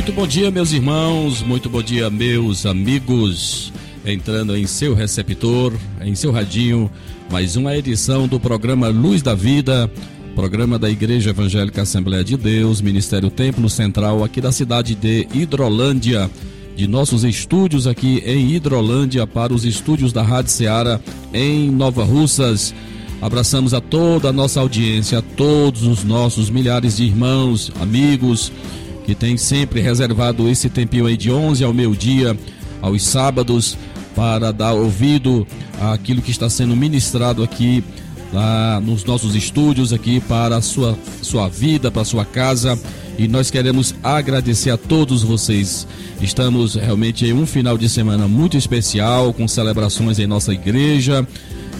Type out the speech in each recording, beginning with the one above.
Muito bom dia, meus irmãos, muito bom dia, meus amigos. Entrando em seu receptor, em seu radinho, mais uma edição do programa Luz da Vida, programa da Igreja Evangélica Assembleia de Deus, Ministério Templo Central, aqui da cidade de Hidrolândia, de nossos estúdios aqui em Hidrolândia para os estúdios da Rádio Ceará em Nova Russas. Abraçamos a toda a nossa audiência, a todos os nossos milhares de irmãos, amigos, que tem sempre reservado esse tempinho aí de 11 ao meio-dia, aos sábados, para dar ouvido àquilo que está sendo ministrado aqui lá nos nossos estúdios aqui para a sua, sua vida, para a sua casa. E nós queremos agradecer a todos vocês. Estamos realmente em um final de semana muito especial, com celebrações em nossa igreja.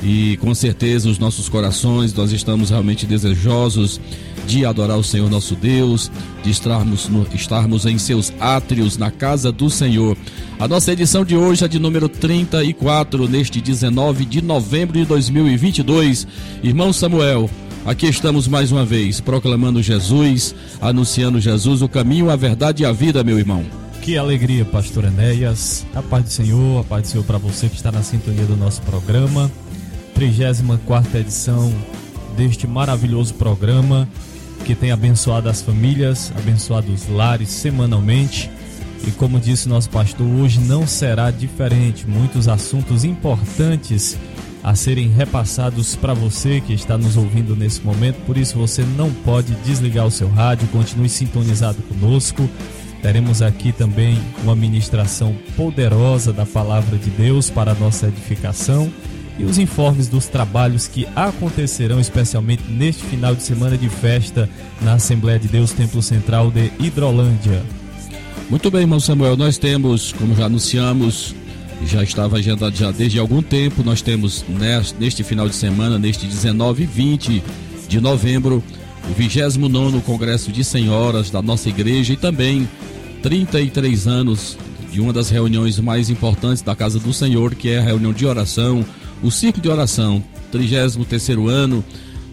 E com certeza os nossos corações, nós estamos realmente desejosos de adorar o Senhor nosso Deus, de estarmos, no, estarmos em seus átrios, na casa do Senhor. A nossa edição de hoje é de número 34, neste 19 de novembro de 2022. Irmão Samuel, aqui estamos mais uma vez, proclamando Jesus, anunciando Jesus, o caminho, a verdade e a vida, meu irmão. Que alegria, pastor Enéas. A paz do Senhor, a paz do Senhor para você que está na sintonia do nosso programa. 34 edição deste maravilhoso programa que tem abençoado as famílias, abençoado os lares semanalmente. E como disse nosso pastor, hoje não será diferente. Muitos assuntos importantes a serem repassados para você que está nos ouvindo nesse momento. Por isso você não pode desligar o seu rádio, continue sintonizado conosco. Teremos aqui também uma ministração poderosa da palavra de Deus para a nossa edificação e os informes dos trabalhos que acontecerão especialmente neste final de semana de festa na Assembleia de Deus Templo Central de Hidrolândia. Muito bem, irmão Samuel, nós temos, como já anunciamos, já estava agendado já desde algum tempo, nós temos neste final de semana, neste 19 e 20 de novembro, o 29 Congresso de Senhoras da nossa igreja e também 33 anos de uma das reuniões mais importantes da Casa do Senhor, que é a reunião de oração, o ciclo de oração, 33 ano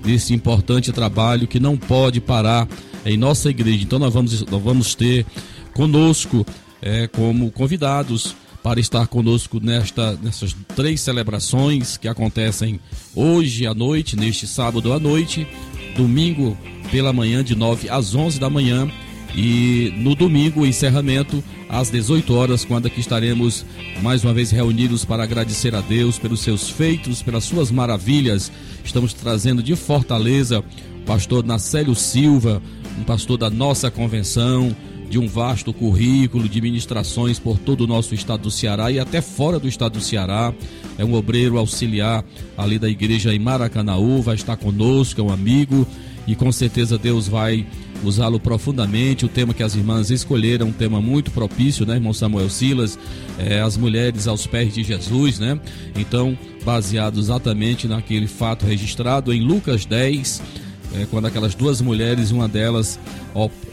desse importante trabalho que não pode parar em nossa igreja. Então nós vamos, nós vamos ter conosco é, como convidados para estar conosco nesta, nessas três celebrações que acontecem hoje à noite, neste sábado à noite, domingo pela manhã, de 9 às 11 da manhã, e no domingo, encerramento às 18 horas, quando aqui estaremos mais uma vez reunidos para agradecer a Deus pelos seus feitos, pelas suas maravilhas. Estamos trazendo de Fortaleza o pastor Nacélio Silva, um pastor da nossa convenção, de um vasto currículo de ministrações por todo o nosso estado do Ceará e até fora do estado do Ceará. É um obreiro auxiliar ali da igreja em Maracanaú, vai estar conosco, é um amigo e com certeza Deus vai usá-lo profundamente. O tema que as irmãs escolheram, um tema muito propício, né, irmão Samuel Silas? É, as mulheres aos pés de Jesus, né? Então, baseado exatamente naquele fato registrado em Lucas 10, é, quando aquelas duas mulheres, uma delas,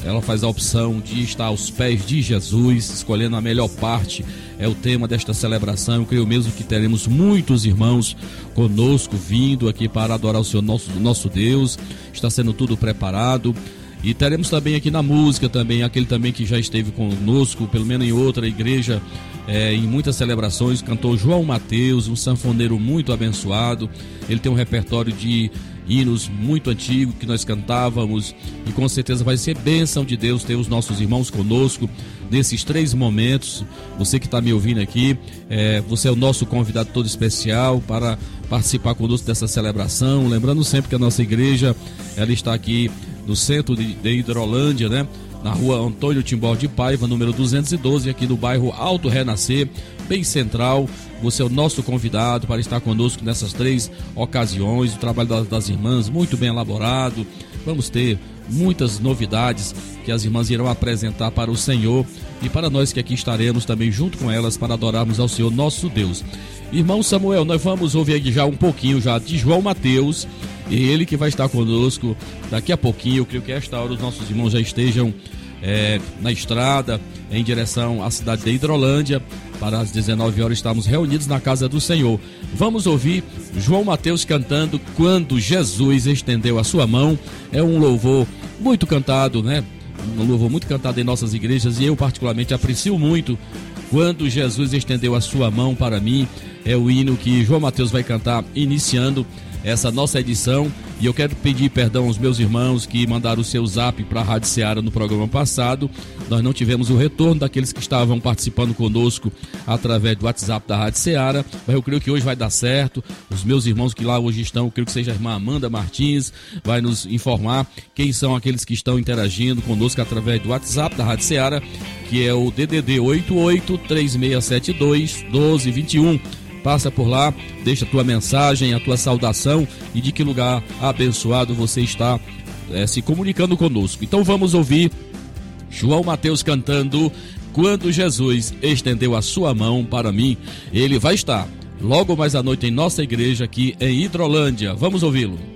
ela faz a opção de estar aos pés de Jesus, escolhendo a melhor parte, é o tema desta celebração. Eu creio mesmo que teremos muitos irmãos conosco vindo aqui para adorar o Senhor nosso, nosso Deus. Está sendo tudo preparado. E teremos também aqui na música também, aquele também que já esteve conosco, pelo menos em outra igreja, é, em muitas celebrações, cantou João Mateus, um sanfoneiro muito abençoado. Ele tem um repertório de hinos muito antigos que nós cantávamos e com certeza vai ser bênção de Deus ter os nossos irmãos conosco nesses três momentos. Você que está me ouvindo aqui, é, você é o nosso convidado todo especial para participar conosco dessa celebração. Lembrando sempre que a nossa igreja ela está aqui no centro de, de Hidrolândia, né? Na rua Antônio Timbó de Paiva, número 212, aqui no bairro Alto Renascer, bem central, Você é o nosso convidado para estar conosco nessas três ocasiões. O trabalho das irmãs, muito bem elaborado. Vamos ter muitas novidades que as irmãs irão apresentar para o Senhor e para nós que aqui estaremos também junto com elas para adorarmos ao Senhor nosso Deus. Irmão Samuel, nós vamos ouvir aqui já um pouquinho já de João Mateus, ele que vai estar conosco daqui a pouquinho. Eu creio que esta hora os nossos irmãos já estejam é, na estrada em direção à cidade de Hidrolândia. Para as 19 horas estamos reunidos na casa do Senhor. Vamos ouvir João Mateus cantando Quando Jesus estendeu a sua mão. É um louvor muito cantado, né? Um louvor muito cantado em nossas igrejas e eu particularmente aprecio muito quando Jesus estendeu a sua mão para mim. É o hino que João Mateus vai cantar iniciando essa nossa edição. E eu quero pedir perdão aos meus irmãos que mandaram o seu zap para a Rádio Seara no programa passado. Nós não tivemos o retorno daqueles que estavam participando conosco através do WhatsApp da Rádio Seara, mas eu creio que hoje vai dar certo. Os meus irmãos que lá hoje estão, eu creio que seja a irmã Amanda Martins, vai nos informar quem são aqueles que estão interagindo conosco através do WhatsApp da Rádio Seara, que é o DDD 88 3672 1221 Passa por lá, deixa a tua mensagem, a tua saudação e de que lugar abençoado você está é, se comunicando conosco. Então vamos ouvir João Mateus cantando Quando Jesus estendeu a sua mão para mim, ele vai estar logo mais à noite em nossa igreja aqui em Hidrolândia. Vamos ouvi-lo.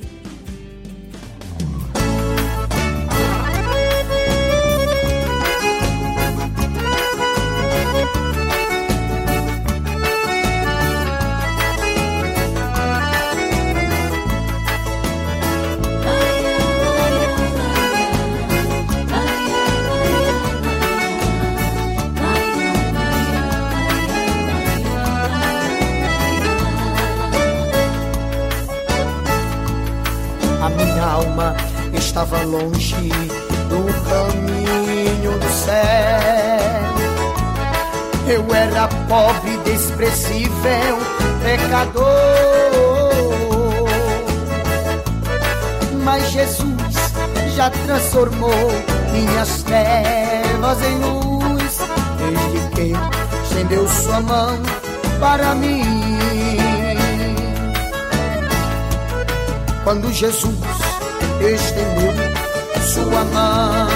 Transformou minhas trevas em luz, desde que estendeu sua mão para mim. Quando Jesus estendeu sua mão,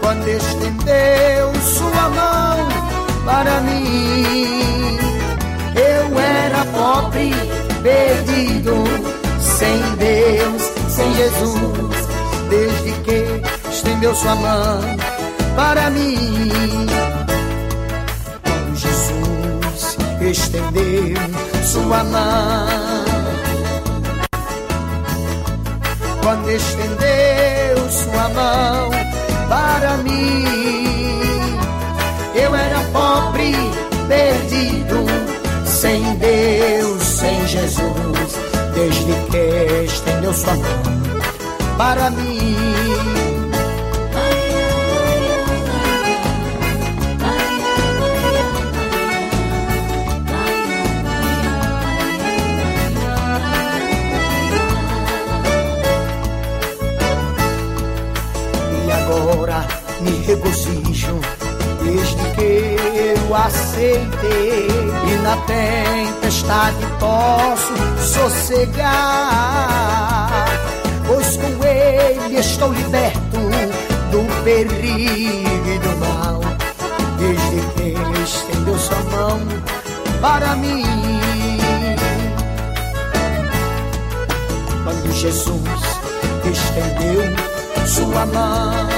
quando estendeu sua mão para mim, eu era pobre, perdido, sem Deus, sem Jesus desde que estendeu sua mão para mim. Jesus estendeu sua mão. Quando estendeu sua mão para mim, Jesus, desde que estendeu sua mão para mim. E agora me regozijo desde que eu aceitei e na tempestade posso sossegar. Pois com ele estou liberto do perigo e do mal, desde que estendeu sua mão para mim. Quando Jesus estendeu sua mão,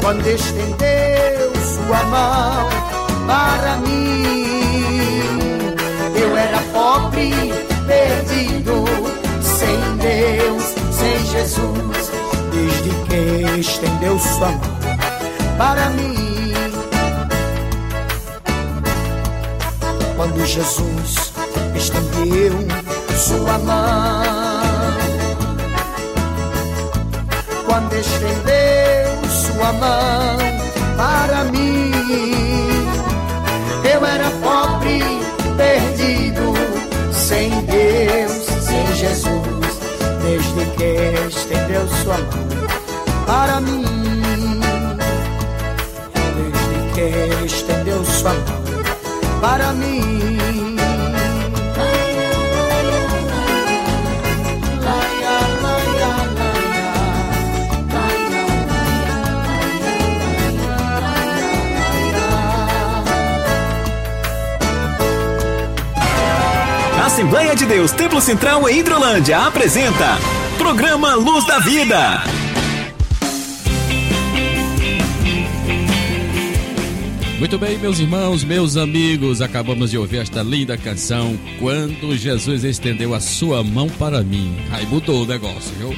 quando estendeu sua mão para mim, pobre, perdido sem Deus, sem Jesus, desde que estendeu sua mão para mim. Quando Jesus estendeu sua mão, estendeu sua mão para mim. Desde que estendeu sua mão para mim. Assembleia de Deus Templo Central em Hidrolândia apresenta Programa Luz da Vida. Muito bem, meus irmãos, meus amigos, acabamos de ouvir esta linda canção Quando Jesus estendeu a sua mão para mim. Aí mudou o negócio, viu?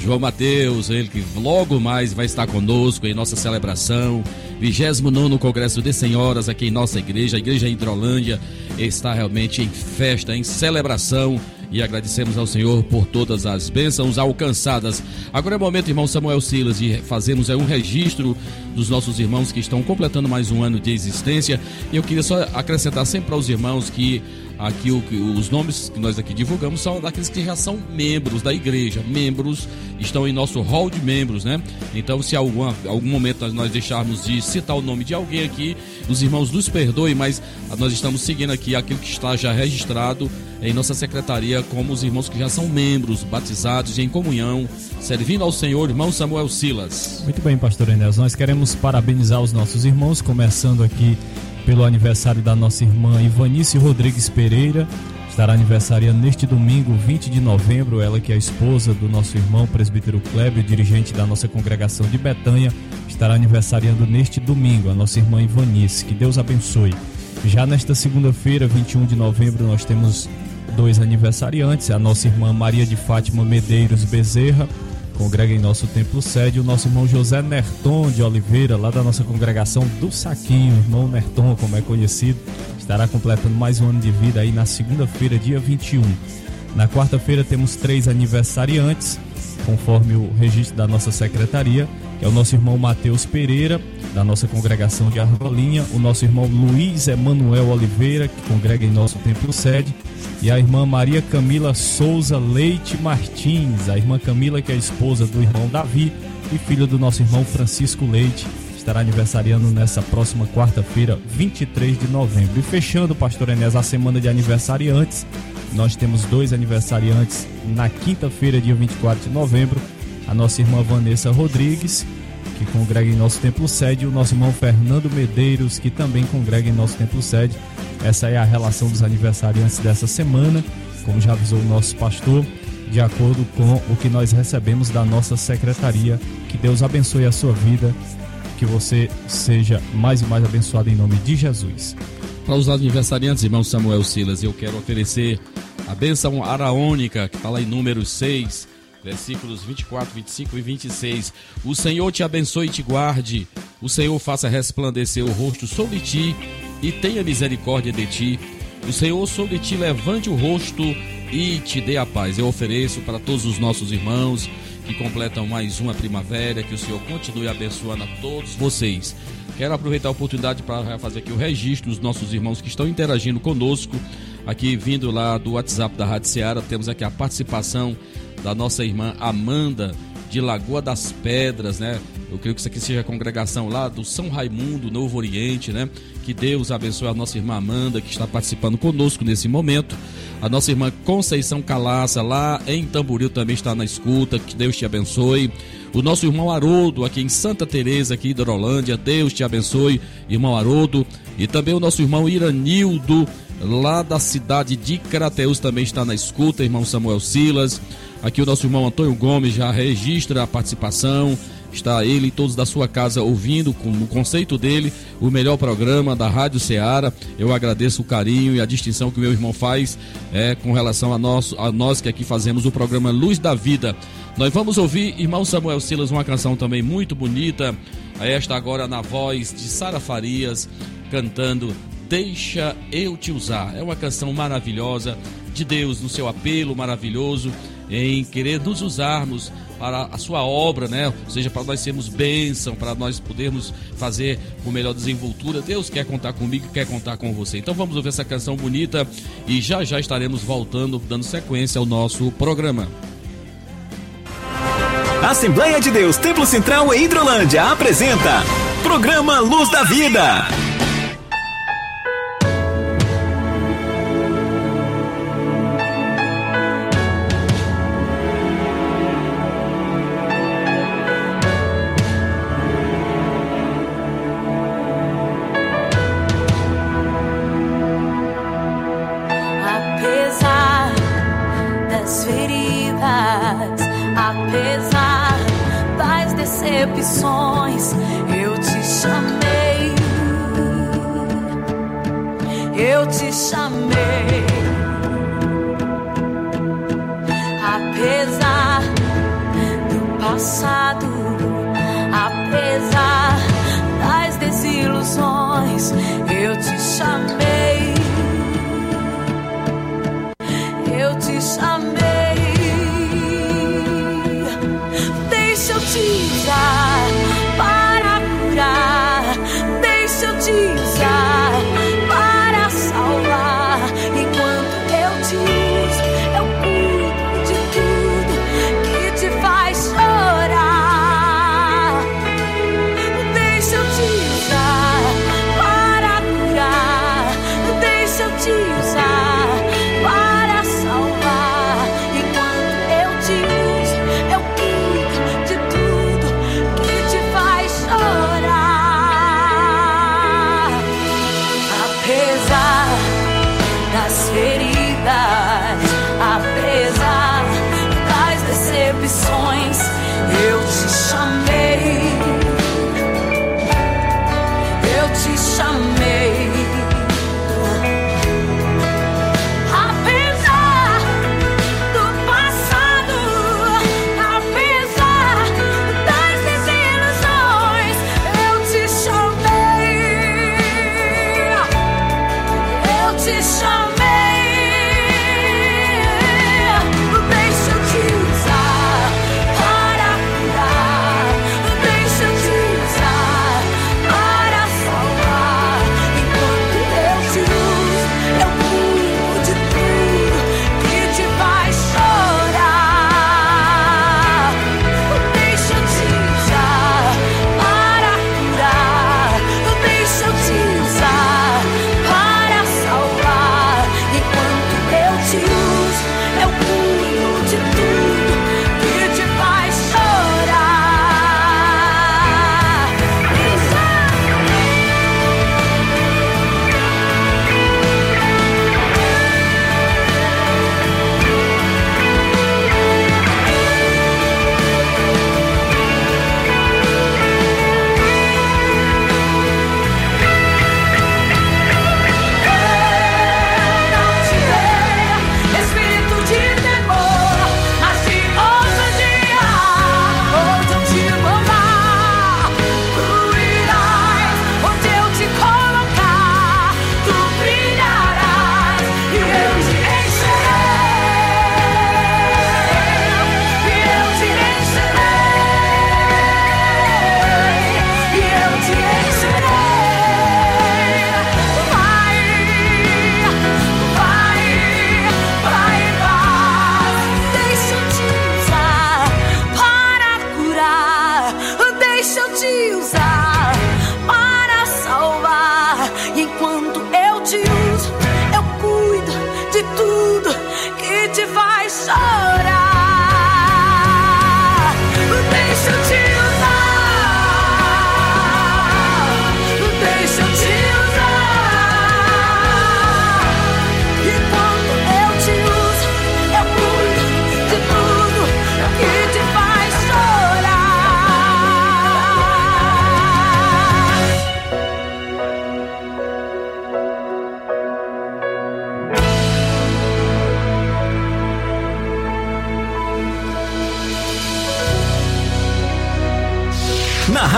João Mateus, ele que logo mais vai estar conosco em nossa celebração, 29 Congresso de Senhoras aqui em nossa igreja, a Igreja Hidrolândia está realmente em festa, em celebração e agradecemos ao Senhor por todas as bênçãos alcançadas. Agora é o momento, irmão Samuel Silas, de fazermos um registro dos nossos irmãos que estão completando mais um ano de existência. E eu queria só acrescentar sempre aos irmãos que aqui o, os nomes que nós aqui divulgamos são daqueles que já são membros da igreja, membros estão em nosso hall de membros, né? Então, se alguma, algum momento nós deixarmos de citar o nome de alguém aqui, os irmãos nos perdoem, mas nós estamos seguindo aqui aquilo que está já registrado em nossa secretaria como os irmãos que já são membros, batizados em comunhão, servindo ao Senhor, irmão Samuel Silas. Muito bem, pastor Enéas, nós queremos parabenizar os nossos irmãos, começando aqui pelo aniversário da nossa irmã Ivanice Rodrigues Pereira. Estará aniversariando neste domingo, 20 de novembro. Ela, que é a esposa do nosso irmão presbítero Kleber, dirigente da nossa congregação de Betanha, estará aniversariando neste domingo, a nossa irmã Ivanice. Que Deus abençoe. Já nesta segunda-feira, 21 de novembro, nós temos dois aniversariantes: a nossa irmã Maria de Fátima Medeiros Bezerra congrega em nosso templo sede o nosso irmão José Nerton de Oliveira, lá da nossa congregação do Saquinho, irmão Nerton, como é conhecido, estará completando mais um ano de vida aí na segunda-feira, dia 21. Na quarta-feira temos três aniversariantes, conforme o registro da nossa secretaria, que é o nosso irmão Matheus Pereira, da nossa congregação de Arvolinha, o nosso irmão Luiz Emanuel Oliveira, que congrega em nosso templo sede, e a irmã Maria Camila Souza Leite Martins, a irmã Camila que é esposa do irmão Davi e filho do nosso irmão Francisco Leite, estará aniversariando nessa próxima quarta-feira, 23 de novembro. E fechando, pastor Enes, a semana de aniversariantes, nós temos dois aniversariantes na quinta-feira, dia 24 de novembro, a nossa irmã Vanessa Rodrigues que congrega em nosso templo sede, e o nosso irmão Fernando Medeiros, que também congrega em nosso templo sede. Essa é a relação dos aniversariantes dessa semana, como já avisou o nosso pastor, de acordo com o que nós recebemos da nossa secretaria. Que Deus abençoe a sua vida, que você seja mais e mais abençoado em nome de Jesus. Para os aniversariantes, irmão Samuel Silas, eu quero oferecer a bênção araônica, que está lá em número 6, versículos 24, 25 e 26. O Senhor te abençoe e te guarde. O Senhor faça resplandecer o rosto sobre ti e tenha misericórdia de ti. O Senhor sobre ti levante o rosto e te dê a paz. Eu ofereço para todos os nossos irmãos que completam mais uma primavera, que o Senhor continue abençoando a todos vocês. Quero aproveitar a oportunidade para fazer aqui o registro dos nossos irmãos que estão interagindo conosco, aqui vindo lá do WhatsApp da Rádio Seara. Temos aqui a participação da nossa irmã Amanda de Lagoa das Pedras, né? Eu creio que isso aqui seja a congregação lá do São Raimundo, Novo Oriente, né? Que Deus abençoe a nossa irmã Amanda, que está participando conosco nesse momento. A nossa irmã Conceição Calaça, lá em Tamboril, também está na escuta. Que Deus te abençoe. O nosso irmão Haroldo, aqui em Santa Teresa, aqui de Orolândia. Deus te abençoe, irmão Haroldo. E também o nosso irmão Iranildo, lá da cidade de Crateus, também está na escuta. Irmão Samuel Silas. Aqui o nosso irmão Antônio Gomes já registra a participação. Está ele e todos da sua casa ouvindo, com o conceito dele, o melhor programa da Rádio Ceará. Eu agradeço o carinho e a distinção que o meu irmão faz é, com relação a nós, a nós que aqui fazemos o programa Luz da Vida. Nós vamos ouvir, irmão Samuel Silas, uma canção também muito bonita. Esta agora na voz de Sara Farias, cantando Deixa Eu Te Usar. É uma canção maravilhosa de Deus no seu apelo maravilhoso em querer nos usarmos para a sua obra, né? Ou seja, para nós sermos bênção, para nós podermos fazer com melhor desenvoltura. Deus quer contar comigo, quer contar com você. Então vamos ouvir essa canção bonita e já já estaremos voltando, dando sequência ao nosso programa. Assembleia de Deus Templo Central em Hidrolândia apresenta Programa Luz da Vida. apesar das feridas, apesar das decepções, eu te chamei. Eu te chamei.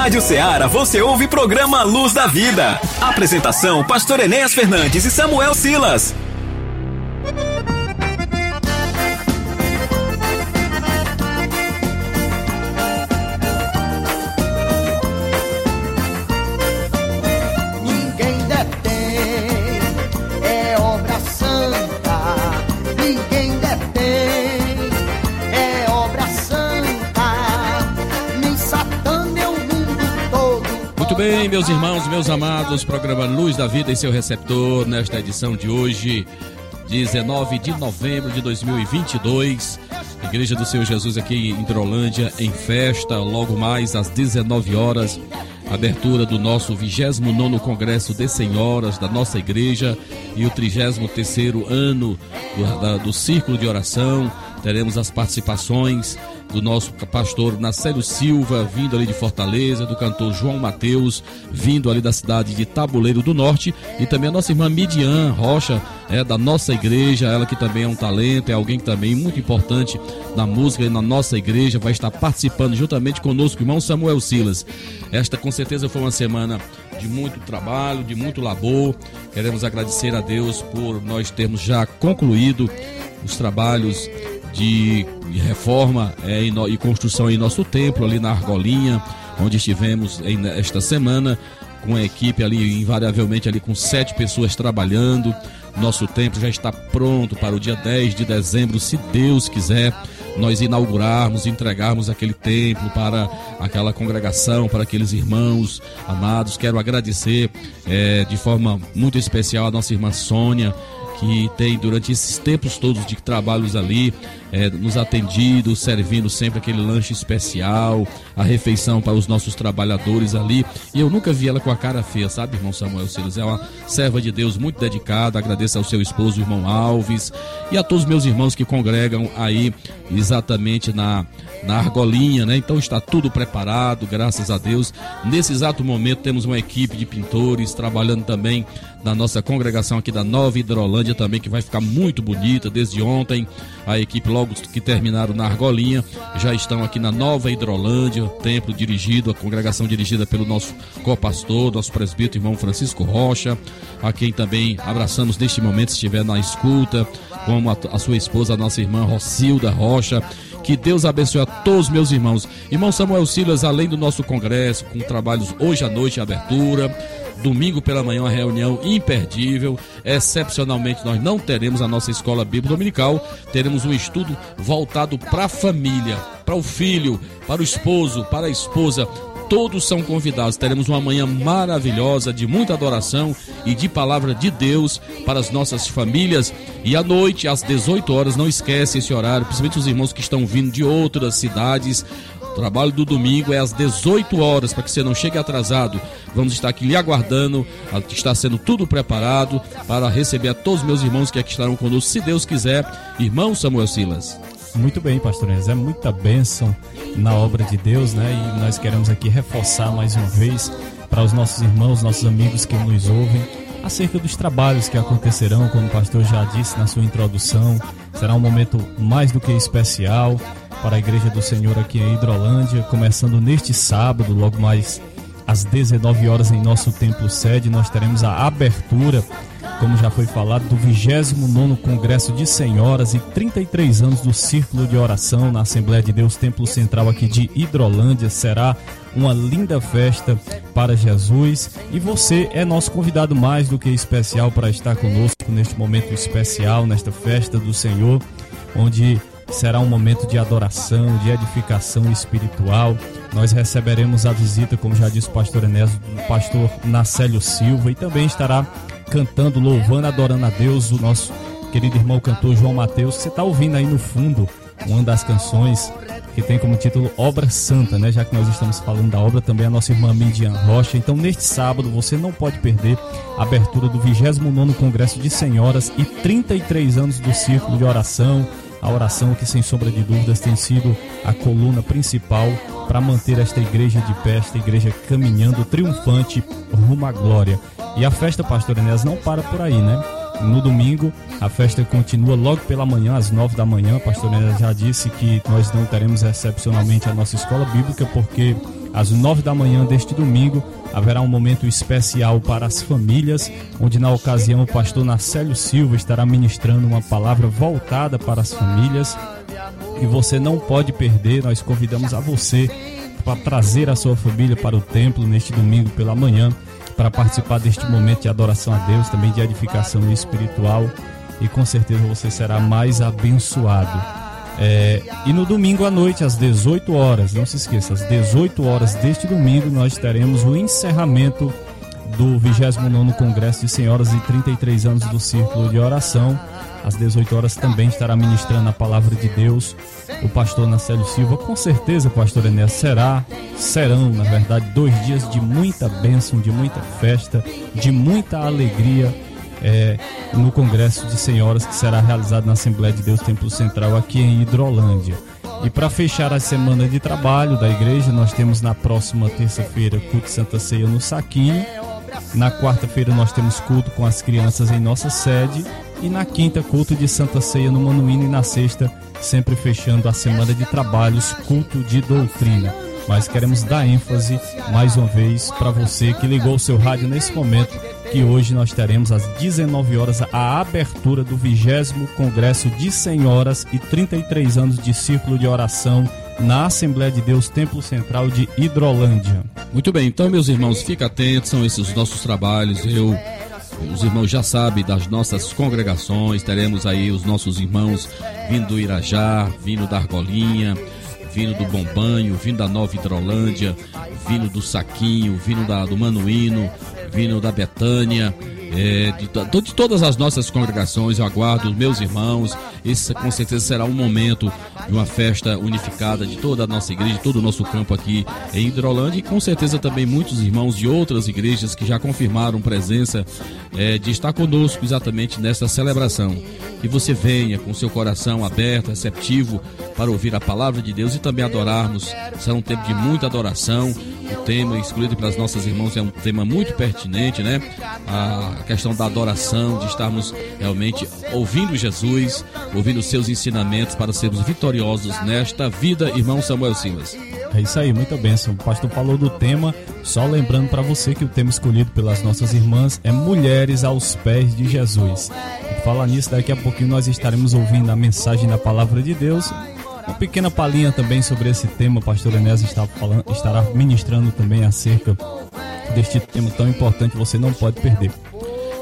Rádio Ceará você ouve programa Luz da Vida. Apresentação: Pastor Enéas Fernandes e Samuel Silas. meus irmãos, meus amados, programa Luz da Vida e seu receptor, nesta edição de hoje, 19 de novembro de 2022. Igreja do Senhor Jesus aqui em Hidrolândia, em festa, logo mais às 19 horas. Abertura do nosso 29 Congresso de Senhoras da nossa igreja e o 33 ano do, da, do Círculo de Oração Teremos as participações do nosso pastor Nacélio Silva, vindo ali de Fortaleza, do cantor João Mateus, vindo ali da cidade de Tabuleiro do Norte, e também a nossa irmã Midian Rocha, é da nossa igreja, ela que também é um talento, é alguém que também muito importante na música e na nossa igreja, vai estar participando juntamente conosco, irmão Samuel Silas. Esta com certeza foi uma semana de muito trabalho, de muito labor. Queremos agradecer a Deus por nós termos já concluído os trabalhos de reforma é, e, construção em nosso templo, ali na Argolinha, onde estivemos em, esta semana, com a equipe ali, invariavelmente ali com sete pessoas trabalhando. Nosso templo já está pronto para o dia 10 de dezembro, se Deus quiser, nós inaugurarmos, entregarmos aquele templo para aquela congregação, para aqueles irmãos amados. Quero agradecer é, de forma muito especial a nossa irmã Sônia, que tem durante esses tempos todos de trabalhos ali, é, nos atendido, servindo sempre aquele lanche especial, a refeição para os nossos trabalhadores ali. E eu nunca vi ela com a cara feia, sabe, irmão Samuel Silas? É uma serva de Deus muito dedicada. Agradeço ao seu esposo, irmão Alves, e a todos os meus irmãos que congregam aí exatamente na, na argolinha, né? Então está tudo preparado, graças a Deus. Nesse exato momento temos uma equipe de pintores trabalhando também na nossa congregação aqui da Nova Hidrolândia também, que vai ficar muito bonita desde ontem. A equipe logo que terminaram na Argolinha já estão aqui na Nova Hidrolândia, templo dirigido, a congregação dirigida pelo nosso co-pastor, nosso presbítero irmão Francisco Rocha, a quem também abraçamos neste momento se estiver na escuta, como a, a sua esposa, a nossa irmã Rocilda Rocha, que Deus abençoe a todos meus irmãos. Irmão Samuel Silas, além do nosso congresso, com trabalhos hoje à noite, abertura, domingo pela manhã, uma reunião imperdível. Excepcionalmente, nós não teremos a nossa escola bíblica dominical, teremos um estudo voltado para a família, para o filho, para o esposo, para a esposa. Todos são convidados. Teremos uma manhã maravilhosa de muita adoração e de palavra de Deus para as nossas famílias. E à noite, às 18 horas, não esquece esse horário, principalmente os irmãos que estão vindo de outras cidades. O trabalho do domingo é às 18 horas, para que você não chegue atrasado. Vamos estar aqui lhe aguardando. Está sendo tudo preparado para receber a todos os meus irmãos que aqui estarão conosco, se Deus quiser. Irmão Samuel Silas. Muito bem, pastor Enzo. É muita bênção na obra de Deus, né? E nós queremos aqui reforçar mais uma vez para os nossos irmãos, nossos amigos que nos ouvem, acerca dos trabalhos que acontecerão, como o pastor já disse na sua introdução. Será um momento mais do que especial para a Igreja do Senhor aqui em Hidrolândia, começando neste sábado, logo mais às 19 horas em nosso templo sede, nós teremos a abertura, como já foi falado, do 29 Congresso de Senhoras e 33 anos do Círculo de Oração na Assembleia de Deus Templo Central aqui de Hidrolândia. Será uma linda festa para Jesus e você é nosso convidado mais do que especial para estar conosco neste momento especial, nesta festa do Senhor, onde será um momento de adoração, de edificação espiritual. Nós receberemos a visita, como já disse o pastor Enésio, do pastor Nacélio Silva e também estará cantando, louvando, adorando a Deus o nosso querido irmão cantor João Mateus, que você está ouvindo aí no fundo, uma das canções que tem como título Obra Santa, né? Já que nós estamos falando da obra, também a nossa irmã Midian Rocha. Então, neste sábado, você não pode perder a abertura do 29 Congresso de Senhoras e 33 anos do Círculo de Oração, a oração que sem sombra de dúvidas tem sido a coluna principal para manter esta igreja de pé, esta igreja caminhando triunfante rumo à glória. E a festa, pastor Enéas, não para por aí, né? No domingo, a festa continua logo pela manhã, às nove da manhã. A pastor Enéas já disse que nós não teremos excepcionalmente a nossa escola bíblica, porque às nove da manhã deste domingo haverá um momento especial para as famílias, onde na ocasião o pastor Nacélio Silva estará ministrando uma palavra voltada para as famílias. E você não pode perder, nós convidamos a você para trazer a sua família para o templo neste domingo pela manhã, para participar deste momento de adoração a Deus, também de edificação espiritual, e com certeza você será mais abençoado. É, e no domingo à noite, às 18 horas, não se esqueça, às 18 horas deste domingo, nós teremos o encerramento do 29 Congresso de Senhoras e 33 anos do Círculo de Oração. Às 18 horas também estará ministrando a palavra de Deus o pastor Nacélio Silva. Com certeza, pastor Enéas, será, serão, na verdade, dois dias de muita bênção, de muita festa, de muita alegria é, no Congresso de Senhoras que será realizado na Assembleia de Deus Templo Central aqui em Hidrolândia. E para fechar a semana de trabalho da igreja, nós temos na próxima terça-feira culto Santa Ceia no Saquinho. Na quarta-feira nós temos culto com as crianças em nossa sede e na quinta culto de Santa Ceia no Manuíno e na sexta, sempre fechando a semana de trabalhos, culto de doutrina. Mas queremos dar ênfase mais uma vez para você que ligou o seu rádio nesse momento que hoje nós teremos às 19 horas a abertura do 20 Congresso de Senhoras e 33 anos de círculo de oração na Assembleia de Deus Templo Central de Hidrolândia. Muito bem, então meus irmãos, fiquem atentos, são esses os nossos trabalhos. Eu os irmãos já sabem das nossas congregações, teremos aí os nossos irmãos vindo do Irajá, vindo da Argolinha, vindo do Bombanho, vindo da Nova Hidrolândia, vindo do Saquinho, vindo da, do Manuíno, vindo da Betânia, é, de, de, todas as nossas congregações, eu aguardo os meus irmãos. Esse com certeza será um momento de uma festa unificada de toda a nossa igreja, de todo o nosso campo aqui em Hidrolândia e com certeza também muitos irmãos de outras igrejas que já confirmaram presença é, de estar conosco exatamente nesta celebração. Que você venha com seu coração aberto, receptivo para ouvir a palavra de Deus e também adorarmos. Será um tempo de muita adoração, o tema escolhido pelas nossas irmãs é um tema muito pertinente, né? A questão da adoração, de estarmos realmente ouvindo Jesus, ouvindo seus ensinamentos para sermos vitoriosos nesta vida, irmão Samuel Silas. É isso aí, muita bênção. O pastor falou do tema, só lembrando para você que o tema escolhido pelas nossas irmãs é Mulheres aos Pés de Jesus. Falar nisso, daqui a pouquinho nós estaremos ouvindo a mensagem da palavra de Deus uma pequena palhinha também sobre esse tema, o pastor Enéas está falando, estará ministrando também acerca deste tema tão importante, você não pode perder.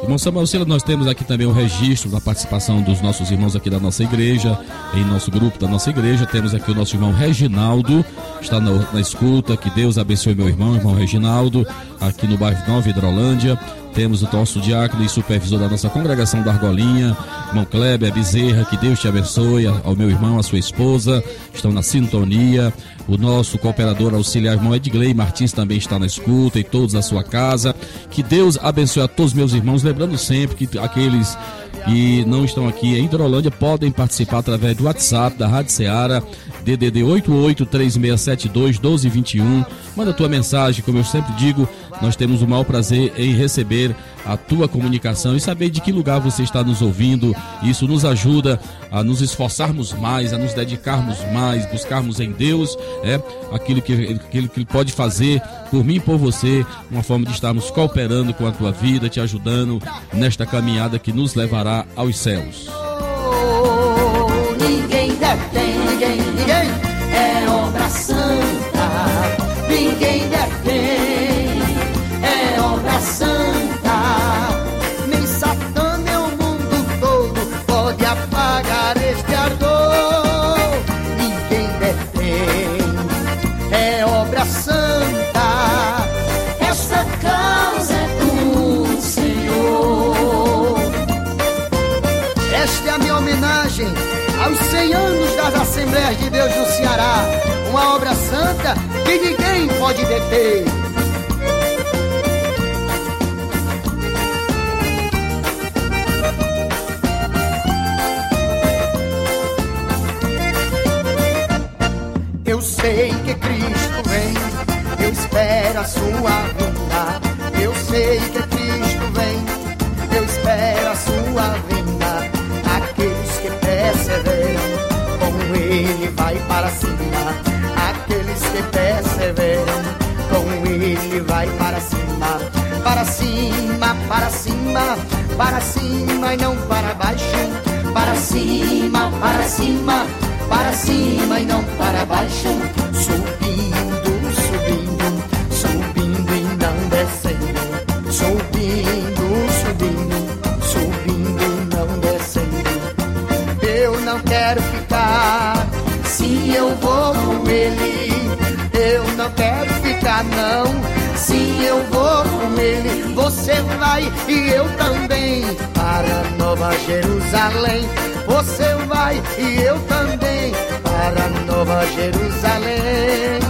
Irmão Samuel Sila, nós temos aqui também o registro da participação dos nossos irmãos aqui da nossa igreja, em nosso grupo da nossa igreja. Temos aqui o nosso irmão Reginaldo, está na, na escuta. Que Deus abençoe meu irmão, irmão Reginaldo, aqui no bairro Nova Hidrolândia. Temos o nosso diácono e supervisor da nossa congregação da Argolinha, irmão Kleber Bezerra, que Deus te abençoe, ao meu irmão, a sua esposa, estão na sintonia. O nosso cooperador auxiliar, irmão Edgley Martins, também está na escuta e todos a sua casa. Que Deus abençoe a todos meus irmãos, lembrando sempre que aqueles que não estão aqui em Hidrolândia podem participar através do WhatsApp da Rádio Ceará, DDD 883672 1221. Manda tua mensagem, como eu sempre digo, nós temos o maior prazer em receber a tua comunicação e saber de que lugar você está nos ouvindo. Isso nos ajuda a nos esforçarmos mais, a nos dedicarmos mais, buscarmos em Deus é, aquilo, que, aquilo que Ele pode fazer por mim e por você, uma forma de estarmos cooperando com a tua vida, te ajudando nesta caminhada que nos levará aos céus. Detém, ninguém, ninguém é obra santa. Ninguém detém, é obra santa. Nem Satã, nem o mundo todo pode apagar este ardor. Ninguém detém, é obra santa. 100 anos das Assembleias de Deus do Ceará. Uma obra santa que ninguém pode deter. Eu sei que Cristo vem, eu espero a sua vinda. Eu sei que vai para cima. Para cima, para cima, para cima e não para baixo. Para cima, para cima, para cima e não para baixo. Subindo, subindo, subindo e não descendo. Subindo, subindo, subindo e não descendo. Eu não quero ficar se eu vou com ele. Eu não quero ficar não ele, você vai e eu também para Nova Jerusalém. Você vai e eu também para Nova Jerusalém.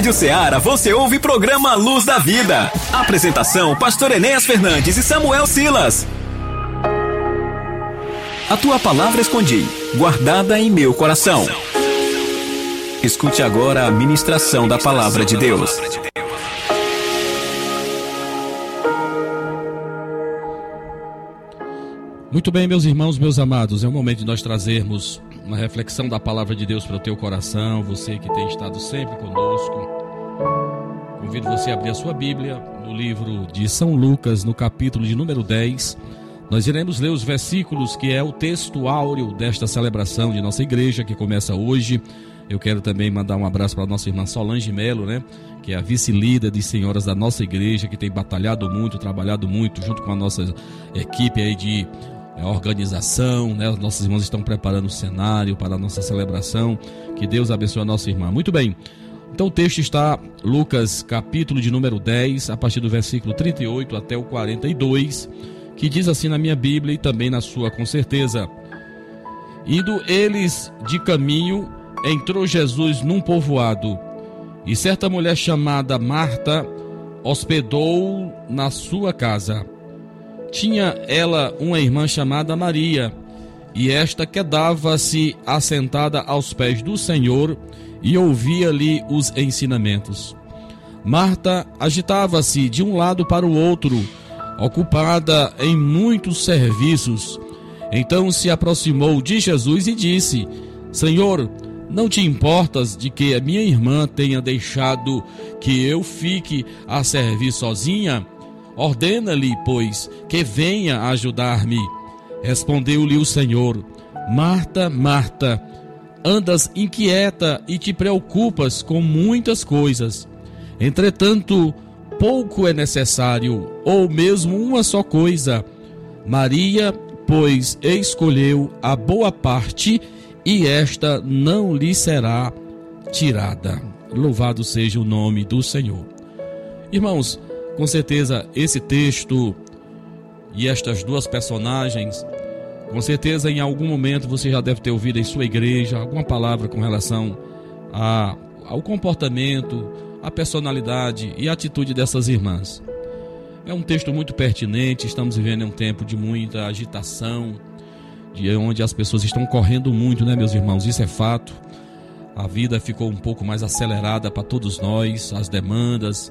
Rádio Ceará você ouve programa Luz da Vida. Apresentação: Pastor Enéas Fernandes e Samuel Silas. A tua palavra escondi, guardada em meu coração. Escute agora a ministração da palavra de Deus. Muito bem, meus irmãos, meus amados, é o momento de nós trazermos uma reflexão da palavra de Deus para o teu coração, você que tem estado sempre conosco. Convido você a abrir a sua Bíblia no livro de São Lucas, no capítulo de número 10. Nós iremos ler os versículos que é o texto áureo desta celebração de nossa igreja que começa hoje. Eu quero também mandar um abraço para a nossa irmã Solange Melo, né? Que é a vice-líder de senhoras da nossa igreja, que tem batalhado muito, trabalhado muito, junto com a nossa equipe aí de é, organização, né? Os nossos irmãos estão preparando o cenário para a nossa celebração. Que Deus abençoe a nossa irmã. Muito bem. Então o texto está Lucas, capítulo de número 10, a partir do versículo 38 até o 42, que diz assim na minha Bíblia e também na sua, com certeza. Indo eles de caminho, entrou Jesus num povoado, e certa mulher chamada Marta hospedou na sua casa. Tinha ela uma irmã chamada Maria, e esta quedava-se assentada aos pés do Senhor e ouvia-lhe os ensinamentos. Marta agitava-se de um lado para o outro, ocupada em muitos serviços. Então se aproximou de Jesus e disse: Senhor, não te importas de que a minha irmã tenha deixado que eu fique a servir sozinha? Ordena-lhe, pois, que venha ajudar-me. Respondeu-lhe o Senhor: Marta, Marta, andas inquieta e te preocupas com muitas coisas. Entretanto, pouco é necessário, ou mesmo uma só coisa. Maria, pois, escolheu a boa parte, e esta não lhe será tirada. Louvado seja o nome do Senhor. Irmãos, com certeza esse texto e estas duas personagens, com certeza em algum momento você já deve ter ouvido em sua igreja alguma palavra com relação a, ao comportamento, a personalidade e a atitude dessas irmãs. É um texto muito pertinente, estamos vivendo um tempo de muita agitação, de onde as pessoas estão correndo muito, né, meus irmãos? Isso é fato. A vida ficou um pouco mais acelerada para todos nós, as demandas,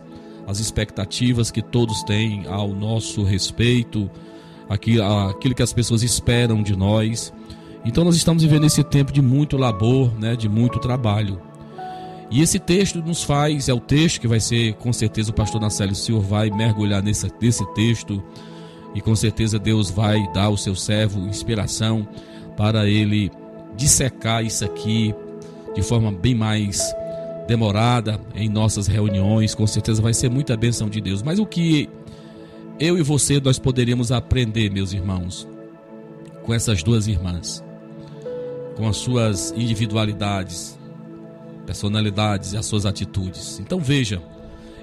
as expectativas que todos têm ao nosso respeito, aquilo que as pessoas esperam de nós. Então nós estamos vivendo esse tempo de muito labor, né, de muito trabalho. E esse texto nos faz, é o texto que vai ser, com certeza o pastor Nacélio Senhor vai mergulhar nesse, nesse texto e com certeza Deus vai dar ao seu servo inspiração para ele dissecar isso aqui de forma bem mais demorada em nossas reuniões, com certeza vai ser muita bênção de Deus. Mas o que eu e você nós poderíamos aprender, meus irmãos, com essas duas irmãs, com as suas individualidades, personalidades e as suas atitudes. Então veja,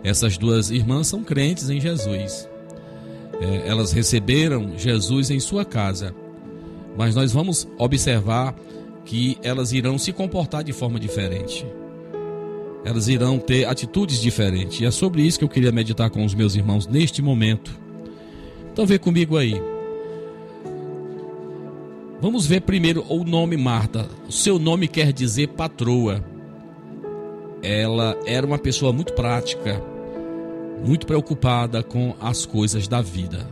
essas duas irmãs são crentes em Jesus. É, elas receberam Jesus em sua casa, mas nós vamos observar que elas irão se comportar de forma diferente. Elas irão ter atitudes diferentes. E é sobre isso que eu queria meditar com os meus irmãos neste momento. Então vê comigo aí. Vamos ver primeiro o nome Marta. O seu nome quer dizer patroa ela era uma pessoa muito prática, muito preocupada com as coisas da vida.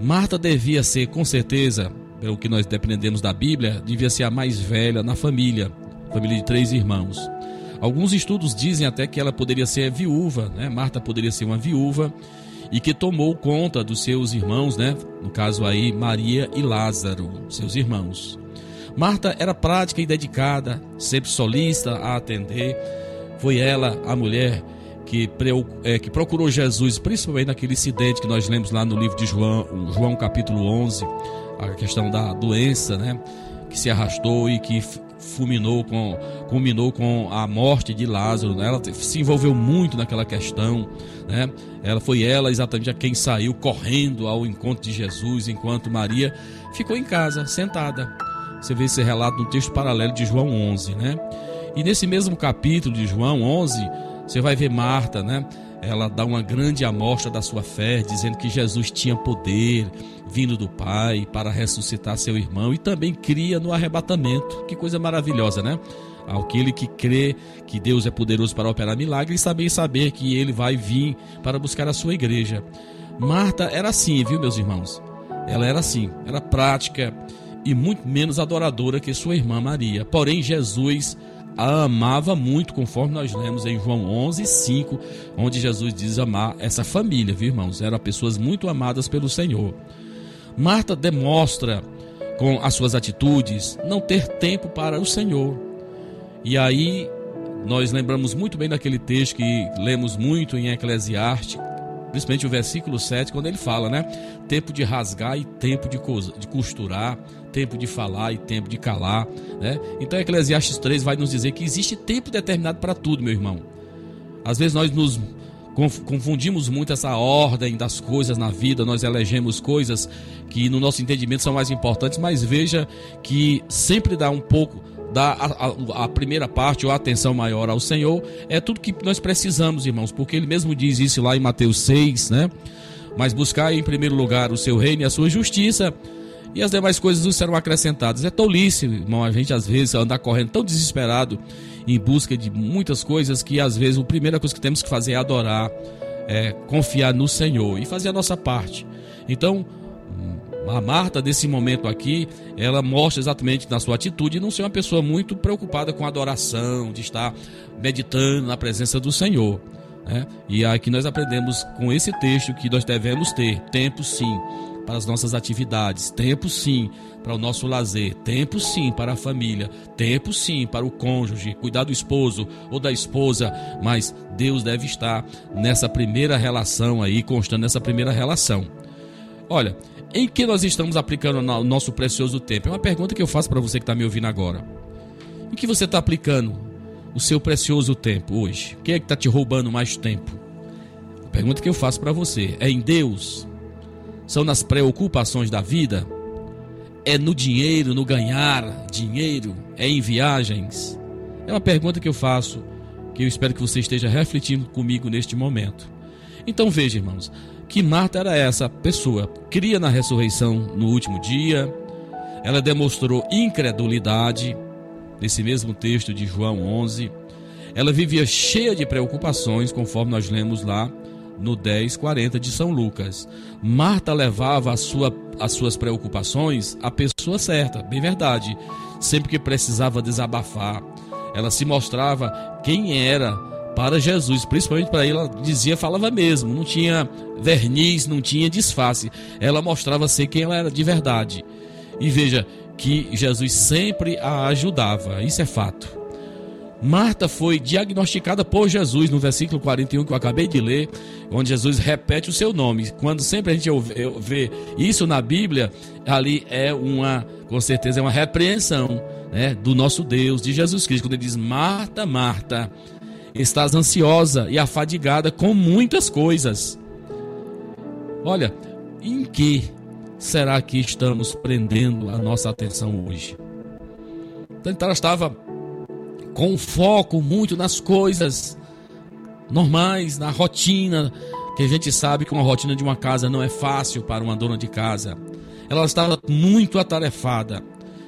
Marta devia ser, com certeza, pelo que nós dependemos da Bíblia, devia ser a mais velha na família, família de três irmãos. Alguns estudos dizem até que ela poderia ser viúva, né? Marta poderia ser uma viúva e que tomou conta dos seus irmãos, né? No caso aí, Maria e Lázaro, seus irmãos. Marta era prática e dedicada, sempre solista a atender. Foi ela a mulher que, é, que procurou Jesus, principalmente naquele incidente que nós lemos lá no livro de João, João capítulo 11, a questão da doença, né? Que se arrastou e que fulminou com, culminou com a morte de Lázaro. Né? Ela se envolveu muito naquela questão. Né? Ela foi ela exatamente a quem saiu correndo ao encontro de Jesus, enquanto Maria ficou em casa, sentada. Você vê esse relato no texto paralelo de João 11, né? E nesse mesmo capítulo de João 11, você vai ver Marta, né? ela dá uma grande amostra da sua fé, dizendo que Jesus tinha poder vindo do Pai para ressuscitar seu irmão e também cria no arrebatamento. Que coisa maravilhosa, né? Aquele que crê que Deus é poderoso para operar milagres também saber que ele vai vir para buscar a sua igreja. Marta era assim, viu, meus irmãos? Ela era assim, era prática e muito menos adoradora que sua irmã Maria. Porém, Jesus a amava muito, conforme nós lemos em João 11, 5, onde Jesus diz amar essa família, viu, irmãos? Eram pessoas muito amadas pelo Senhor. Marta demonstra com as suas atitudes não ter tempo para o Senhor. E aí nós lembramos muito bem daquele texto que lemos muito em Eclesiastes, principalmente o versículo 7, quando ele fala, né? Tempo de rasgar e tempo de, de costurar, tempo de falar e tempo de calar, né? Então Eclesiastes 3 vai nos dizer que existe tempo determinado para tudo, meu irmão. Às vezes nós nos confundimos muito essa ordem das coisas na vida, nós elegemos coisas que no nosso entendimento são mais importantes, mas veja que sempre dá um pouco dar a, a, a, primeira parte ou a atenção maior ao Senhor, é tudo que nós precisamos, irmãos, porque ele mesmo diz isso lá em Mateus 6, né? Mas buscar em primeiro lugar o seu reino e a sua justiça, e as demais coisas não serão acrescentadas. É tolice, irmão, a gente às vezes andar correndo tão desesperado em busca de muitas coisas que às vezes a primeira coisa que temos que fazer é adorar, é confiar no Senhor e fazer a nossa parte. Então, a Marta, desse momento aqui, ela mostra exatamente na sua atitude não ser uma pessoa muito preocupada com adoração, de estar meditando na presença do Senhor. Né? E aqui nós aprendemos com esse texto que nós devemos ter tempo sim para as nossas atividades, tempo sim para o nosso lazer, tempo sim para a família, tempo sim para o cônjuge, cuidar do esposo ou da esposa, mas Deus deve estar nessa primeira relação aí, constando nessa primeira relação. Olha, em que nós estamos aplicando o nosso precioso tempo? É uma pergunta que eu faço para você que está me ouvindo agora. Em que você está aplicando o seu precioso tempo hoje? Quem é que está te roubando mais tempo? A pergunta que eu faço para você é em Deus? São nas preocupações da vida? É no dinheiro, no ganhar dinheiro? É em viagens? É uma pergunta que eu faço que eu espero que você esteja refletindo comigo neste momento. Então veja, irmãos, que Marta era essa pessoa. Cria na ressurreição no último dia. Ela demonstrou incredulidade nesse mesmo texto de João 11. Ela vivia cheia de preocupações, conforme nós lemos lá no 10:40 de São Lucas. Marta levava a sua, as suas preocupações à pessoa certa, bem verdade. Sempre que precisava desabafar, ela se mostrava quem era para Jesus, principalmente para ela dizia, falava mesmo, não tinha verniz, não tinha disfarce. Ela mostrava ser quem ela era de verdade. E veja que Jesus sempre a ajudava, isso é fato. Marta foi diagnosticada por Jesus no versículo 41 que eu acabei de ler, onde Jesus repete o seu nome. Quando sempre a gente vê isso na Bíblia, ali é uma, com certeza, é uma repreensão né, do nosso Deus, de Jesus Cristo, quando ele diz: Marta, Marta, estás ansiosa e afadigada com muitas coisas. Olha, em que será que estamos prendendo a nossa atenção hoje? Então ela estava com foco muito nas coisas normais, na rotina, que a gente sabe que uma rotina de uma casa não é fácil para uma dona de casa. Ela estava muito atarefada.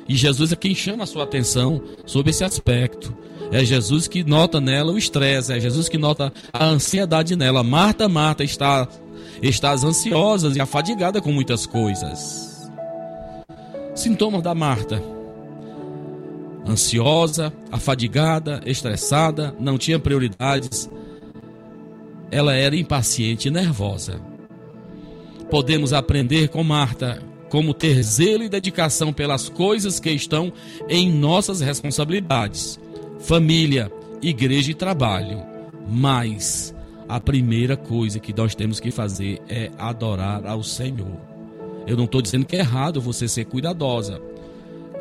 E Jesus é quem chama a sua atenção sobre esse aspecto. É Jesus que nota nela o estresse, é Jesus que nota a ansiedade nela. Marta, Marta, está estás ansiosa e afadigada com muitas coisas. Sintomas da Marta: ansiosa, afadigada, estressada, não tinha prioridades. Ela era impaciente e nervosa. Podemos aprender com Marta como ter zelo e dedicação pelas coisas que estão em nossas responsabilidades, família, igreja e trabalho. Mas a primeira coisa que nós temos que fazer é adorar ao Senhor. Eu não estou dizendo que é errado você ser cuidadosa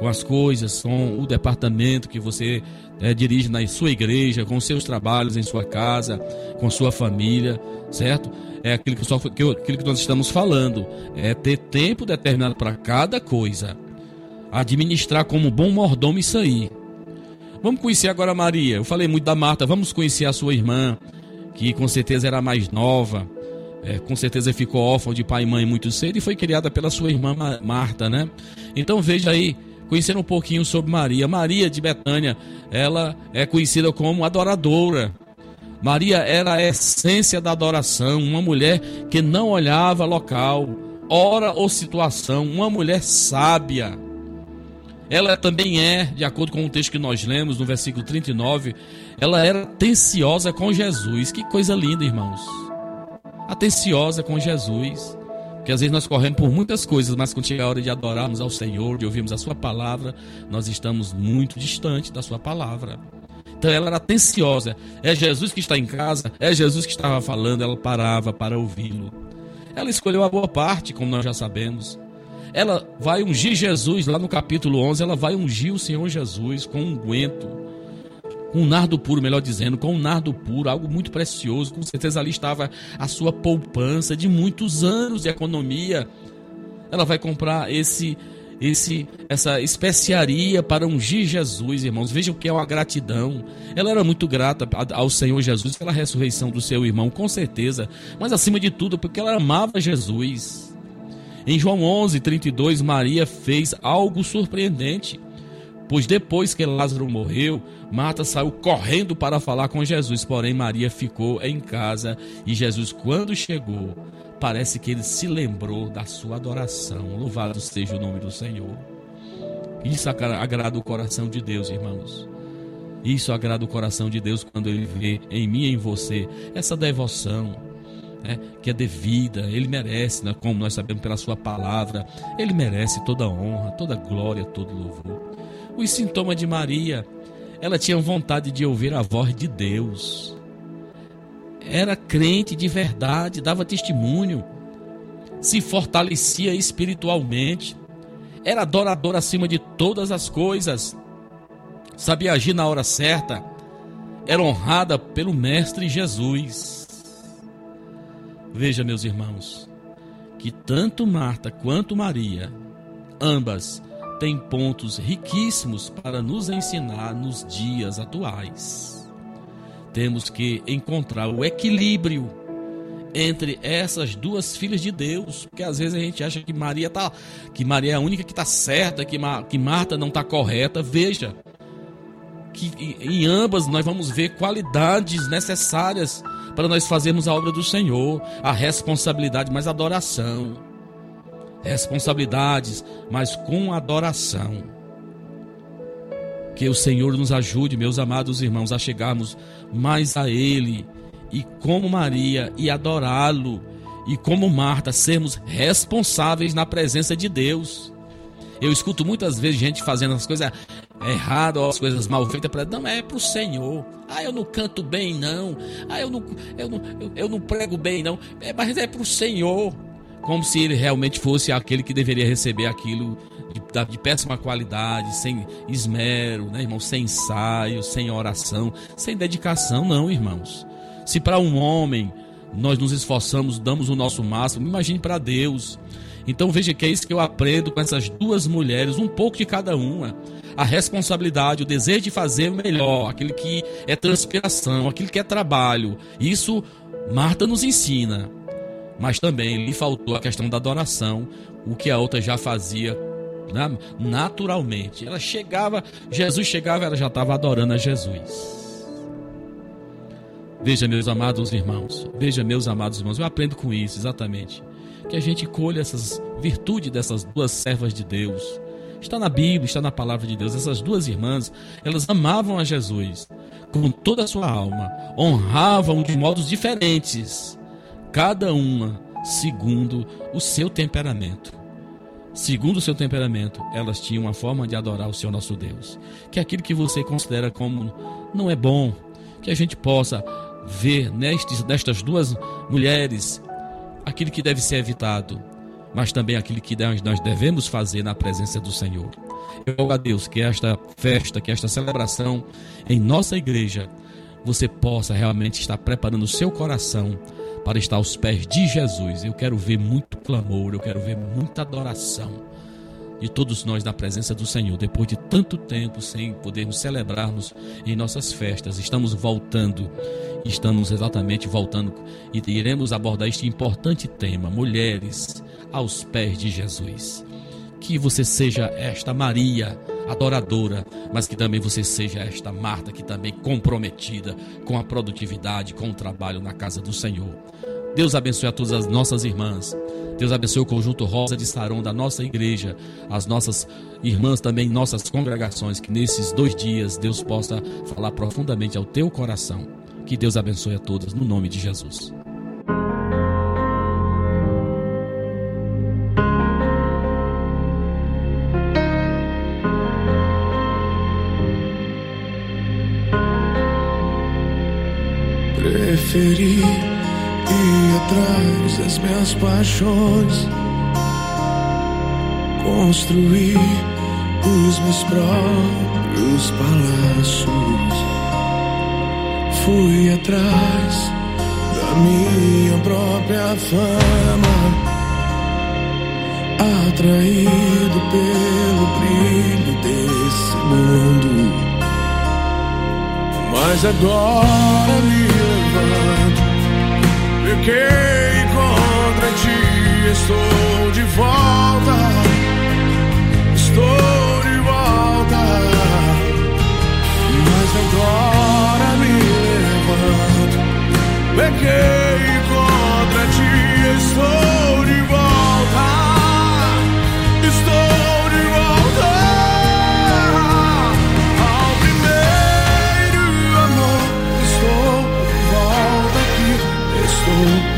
com as coisas, com o departamento que você é, dirige na sua igreja, com seus trabalhos em sua casa, com sua família, certo? É aquilo que, só, que, aquilo que nós estamos falando, é ter tempo determinado para cada coisa, administrar como bom mordomo isso aí. Vamos conhecer agora a Maria. Eu falei muito da Marta, vamos conhecer a sua irmã, que com certeza era mais nova, é, com certeza ficou órfã de pai e mãe muito cedo e foi criada pela sua irmã Marta, né? Então veja aí, conhecendo um pouquinho sobre Maria. Maria de Betânia, ela é conhecida como adoradora. Maria era a essência da adoração, uma mulher que não olhava local, hora ou situação, uma mulher sábia. Ela também é, de acordo com o texto que nós lemos no versículo 39, ela era atenciosa com Jesus. Que coisa linda, irmãos. Atenciosa com Jesus. Porque às vezes nós corremos por muitas coisas, mas quando chega a hora de adorarmos ao Senhor, de ouvirmos a Sua palavra, nós estamos muito distantes da Sua palavra. Então ela era atenciosa. É Jesus que está em casa, é Jesus que estava falando, ela parava para ouvi-lo. Ela escolheu a boa parte, como nós já sabemos ela vai ungir Jesus, lá no capítulo 11, ela vai ungir o Senhor Jesus com um guento, com um nardo puro, melhor dizendo, com um nardo puro, algo muito precioso. Com certeza ali estava a sua poupança de muitos anos de economia. Ela vai comprar esse esse essa especiaria para ungir Jesus, irmãos. Vejam que é uma gratidão. Ela era muito grata ao Senhor Jesus pela ressurreição do seu irmão, com certeza, mas acima de tudo porque ela amava Jesus. Em João 11, 32, Maria fez algo surpreendente, pois depois que Lázaro morreu, Marta saiu correndo para falar com Jesus, porém Maria ficou em casa e Jesus, quando chegou, parece que ele se lembrou da sua adoração. Louvado seja o nome do Senhor. Isso agrada o coração de Deus, irmãos. Isso agrada o coração de Deus quando ele vê em mim e em você essa devoção né, que é devida, ele merece, né, como nós sabemos pela sua palavra, ele merece toda honra, toda glória, todo louvor. Os sintomas de Maria, ela tinha vontade de ouvir a voz de Deus. Era crente de verdade, dava testemunho, se fortalecia espiritualmente, era adoradora acima de todas as coisas, sabia agir na hora certa, era honrada pelo Mestre Jesus. Veja, meus irmãos, que tanto Marta quanto Maria, ambas, têm pontos riquíssimos para nos ensinar nos dias atuais. Temos que encontrar o equilíbrio entre essas duas filhas de Deus, porque às vezes a gente acha que Maria tá, que Maria é a única que está certa, que, que Marta não está correta. Veja que em ambas nós vamos ver qualidades necessárias para nós fazermos a obra do Senhor, a responsabilidade, mas adoração. Responsabilidades, mas com adoração. Que o Senhor nos ajude, meus amados irmãos, a chegarmos mais a Ele e como Maria e adorá-lo e como Marta sermos responsáveis na presença de Deus. Eu escuto muitas vezes gente fazendo as coisas erradas as coisas mal feitas para não é para o Senhor. Ah, eu não canto bem não. Ah, eu não eu não, eu, eu não prego bem não. É, mas é para o Senhor, como se ele realmente fosse aquele que deveria receber aquilo de, de péssima qualidade, sem esmero, né, irmão, sem ensaio, sem oração, sem dedicação, não, irmãos. Se para um homem nós nos esforçamos, damos o nosso máximo, imagine para Deus. Então veja que é isso que eu aprendo com essas duas mulheres, um pouco de cada uma. A responsabilidade, o desejo de fazer o melhor, aquilo que é transpiração, aquilo que é trabalho. Isso Marta nos ensina. Mas também lhe faltou a questão da adoração, o que a outra já fazia né? naturalmente. Ela chegava, Jesus chegava, ela já estava adorando a Jesus. Veja, meus amados irmãos, veja, meus amados irmãos, eu aprendo com isso exatamente. Que a gente colha essas virtudes dessas duas servas de Deus. Está na Bíblia, está na palavra de Deus. Essas duas irmãs, elas amavam a Jesus com toda a sua alma, honravam de modos diferentes, cada uma segundo o seu temperamento. Segundo o seu temperamento, elas tinham uma forma de adorar o Senhor nosso Deus. Que é aquilo que você considera como não é bom, que a gente possa ver nestes, nestas duas mulheres aquilo que deve ser evitado, mas também aquilo que nós devemos fazer na presença do Senhor. Eu rogo a Deus que esta festa, que esta celebração em nossa igreja, você possa realmente estar preparando o seu coração para estar aos pés de Jesus. Eu quero ver muito clamor, eu quero ver muita adoração de todos nós na presença do Senhor. Depois de tanto tempo sem podermos celebrarmos em nossas festas, estamos voltando, estamos exatamente voltando e iremos abordar este importante tema: mulheres aos pés de Jesus. Que você seja esta Maria adoradora, mas que também você seja esta Marta que também comprometida com a produtividade, com o trabalho na casa do Senhor. Deus abençoe a todas as nossas irmãs. Deus abençoe o conjunto Rosa de Saron da nossa igreja, as nossas irmãs também, nossas congregações, que nesses dois dias Deus possa falar profundamente ao teu coração. Que Deus abençoe a todas, no nome de Jesus. Preferi ir atrás das minhas paixões, construir os meus próprios palácios. Fui atrás da minha própria fama, atraído pelo brilho desse mundo. Mas agora me levanto, pequei contra ti, estou de volta, estou de volta. Mas agora me levanto, pequei contra ti, estou de volta, estou.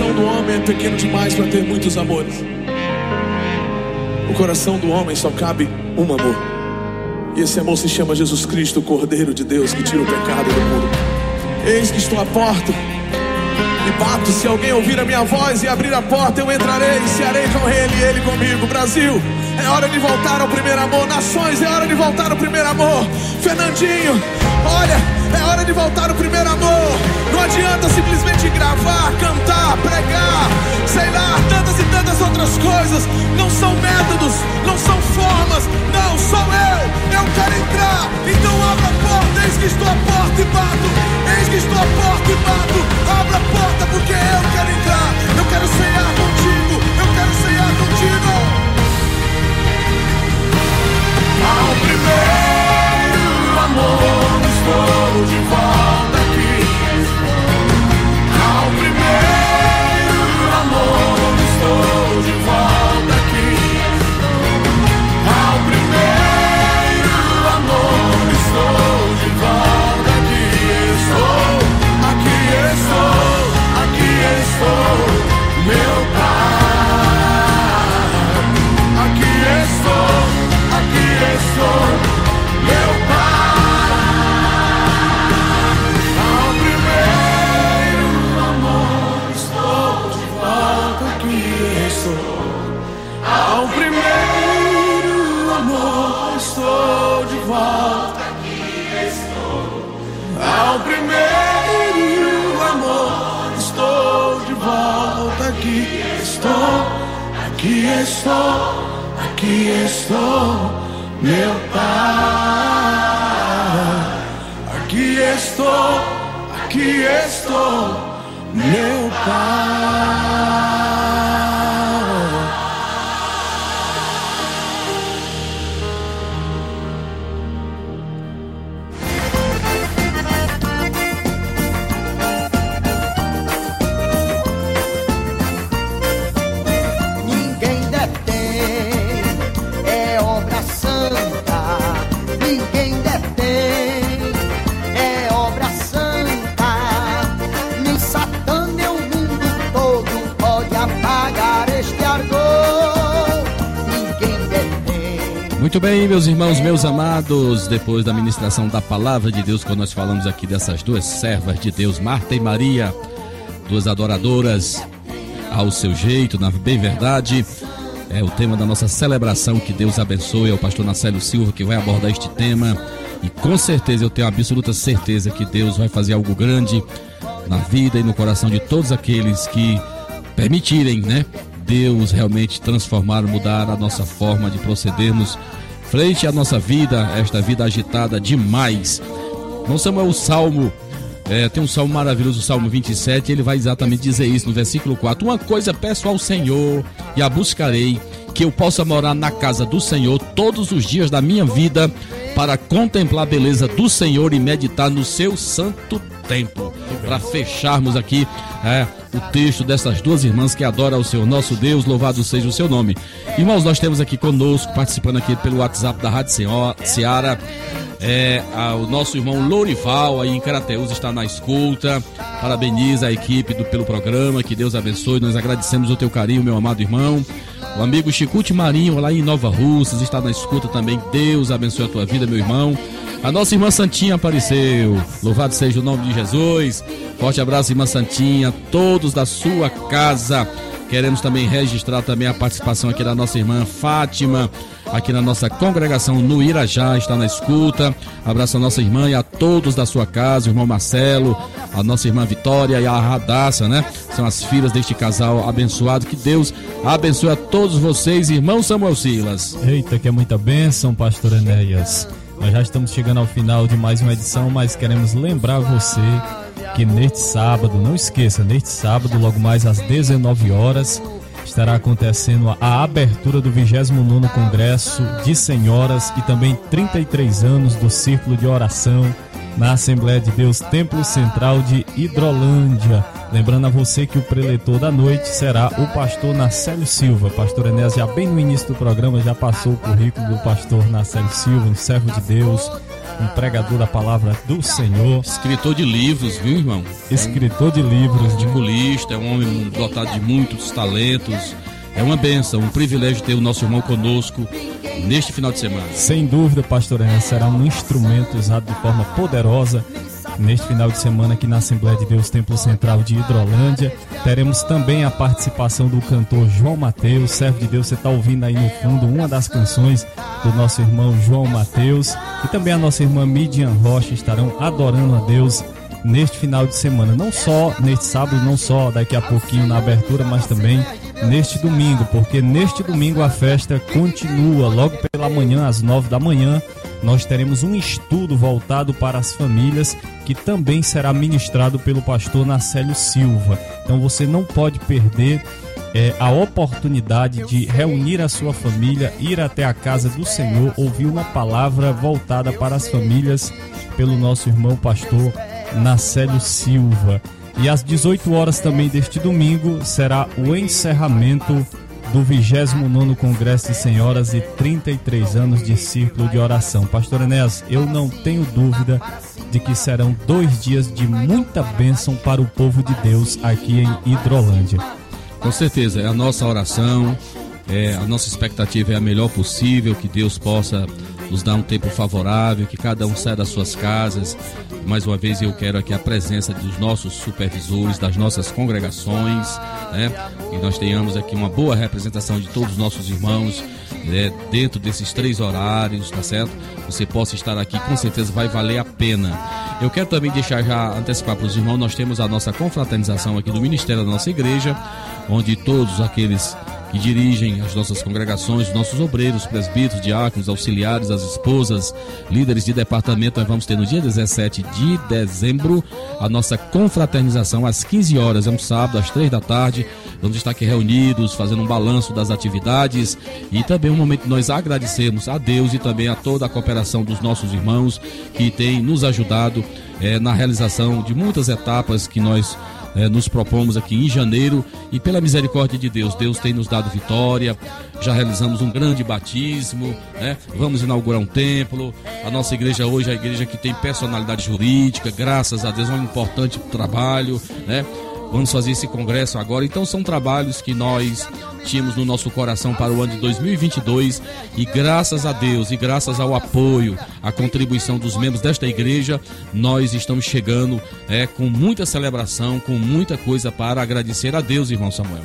Coração do homem é pequeno demais para ter muitos amores. O coração do homem só cabe um amor. E esse amor se chama Jesus Cristo, o Cordeiro de Deus que tira o pecado do mundo. Eis que estou à porta e bato. Se alguém ouvir a minha voz e abrir a porta, eu entrarei e cearei com ele e ele comigo. Brasil, é hora de voltar ao primeiro amor. Nações, é hora de voltar ao primeiro amor. Fernandinho, olha, é hora de voltar ao primeiro amor. Não adianta simplesmente gravar, cantar, pregar, sei lá, tantas e tantas outras coisas. Não são métodos, não são formas, não sou eu. Eu quero entrar, então abra a porta. Eis que estou à porta e bato. Eis que estou à porta e bato. Abra a porta porque eu quero entrar. Eu quero ceiar contigo. Irmãos, meus amados, depois da ministração da palavra de Deus, quando nós falamos aqui dessas duas servas de Deus, Marta e Maria, duas adoradoras ao seu jeito, na bem verdade, é o tema da nossa celebração, que Deus abençoe, é o pastor Nacélio Silva que vai abordar este tema, e com certeza, eu tenho absoluta certeza que Deus vai fazer algo grande na vida e no coração de todos aqueles que permitirem, né? Deus realmente transformar, mudar a nossa forma de procedermos frente à nossa vida, esta vida agitada demais. Não Samuel, o Salmo, é, tem um salmo maravilhoso, o Salmo 27, ele vai exatamente dizer isso no versículo 4. Uma coisa peço ao Senhor e a buscarei, que eu possa morar na casa do Senhor todos os dias da minha vida, para contemplar a beleza do Senhor e meditar no seu santo templo. Para fecharmos aqui é, o texto dessas duas irmãs que adoram ao Senhor nosso Deus, louvado seja o seu nome. Irmãos, nós temos aqui conosco, participando aqui pelo WhatsApp da Rádio Seara, é, a- o nosso irmão Lourival aí em Carateus está na escuta. Parabeniza a equipe do, pelo programa, que Deus abençoe. Nós agradecemos o teu carinho, meu amado irmão. O amigo Chicute Marinho, lá em Nova Russas, está na escuta também. Deus abençoe a tua vida, meu irmão. A nossa irmã Santinha apareceu. Louvado seja o nome de Jesus. Forte abraço, irmã Santinha. Todos da sua casa. Queremos também registrar também a participação aqui da nossa irmã Fátima, aqui na nossa congregação no Irajá, está na escuta. Abraço a nossa irmã e a todos da sua casa, o irmão Marcelo, a nossa irmã Vitória e a Radassa, né? São as filhas deste casal abençoado. Que Deus abençoe a todos vocês, irmão Samuel Silas. Eita, que é muita bênção, pastor Enéas. Nós já estamos chegando ao final de mais uma edição, mas queremos lembrar você que neste sábado, não esqueça, neste sábado, logo mais às 19 horas, estará acontecendo a abertura do 29º Congresso de Senhoras e também 33 anos do Círculo de Oração na Assembleia de Deus Templo Central de Hidrolândia. Lembrando a você que o preletor da noite será o pastor Nacélio Silva. Pastor Enéas já bem no início do programa já passou o currículo do pastor Nacélio Silva, um servo de Deus, um pregador da palavra do Senhor, Escritor de livros, viu, irmão? escritor de livros, né? Articulista, é um homem dotado de muitos talentos. É uma benção, um privilégio ter o nosso irmão conosco neste final de semana. Sem dúvida, pastor Enéas será um instrumento usado de forma poderosa neste final de semana aqui na Assembleia de Deus Templo Central de Hidrolândia. Teremos também a participação do cantor João Mateus, servo de Deus, você está ouvindo aí no fundo uma das canções do nosso irmão João Mateus e também a nossa irmã Midian Rocha estarão adorando a Deus neste final de semana, não só neste sábado, não só daqui a pouquinho na abertura, mas também neste domingo, porque neste domingo a festa continua. Logo pela manhã, às nove da manhã, nós teremos um estudo voltado para as famílias que também será ministrado pelo pastor Nacélio Silva. Então você não pode perder é, a oportunidade de reunir a sua família, ir até a casa do Senhor, ouvir uma palavra voltada para as famílias pelo nosso irmão pastor Nacélio Silva. E às 18 horas também deste domingo será o encerramento do 29 Congresso de Senhoras e 33 anos de Círculo de Oração. Pastor Enéas, eu não tenho dúvida de que serão dois dias de muita bênção para o povo de Deus aqui em Hidrolândia. Com certeza, é a nossa oração, é, a nossa expectativa é a melhor possível, que Deus possa nos dá um tempo favorável, que cada um saia das suas casas. Mais uma vez eu quero aqui a presença dos nossos supervisores, das nossas congregações, né? E nós tenhamos aqui uma boa representação de todos os nossos irmãos né? dentro desses três horários, tá certo? Você possa estar aqui, com certeza vai valer a pena. Eu quero também deixar já antecipar para os irmãos, nós temos a nossa confraternização aqui do Ministério da nossa igreja, onde todos aqueles que dirigem as nossas congregações, os nossos obreiros, presbíteros, diáconos, auxiliares, as esposas, líderes de departamento. Nós vamos ter no dia 17 de dezembro a nossa confraternização às 15 horas, é um sábado, às 3 da tarde. Vamos estar aqui reunidos, fazendo um balanço das atividades e também um momento de nós agradecermos a Deus e também a toda a cooperação dos nossos irmãos que têm nos ajudado é, na realização de muitas etapas que nós é, nos propomos aqui em janeiro e pela misericórdia de Deus, Deus tem nos dado vitória. Já realizamos um grande batismo, né? Vamos inaugurar um templo. A nossa igreja hoje é a igreja que tem personalidade jurídica, graças a Deus, é um importante trabalho, né? Vamos fazer esse congresso agora. Então são trabalhos que nós tínhamos no nosso coração para o ano de 2022 e graças a Deus e graças ao apoio, à contribuição dos membros desta igreja, nós estamos chegando é, com muita celebração, com muita coisa para agradecer a Deus, irmão Samuel.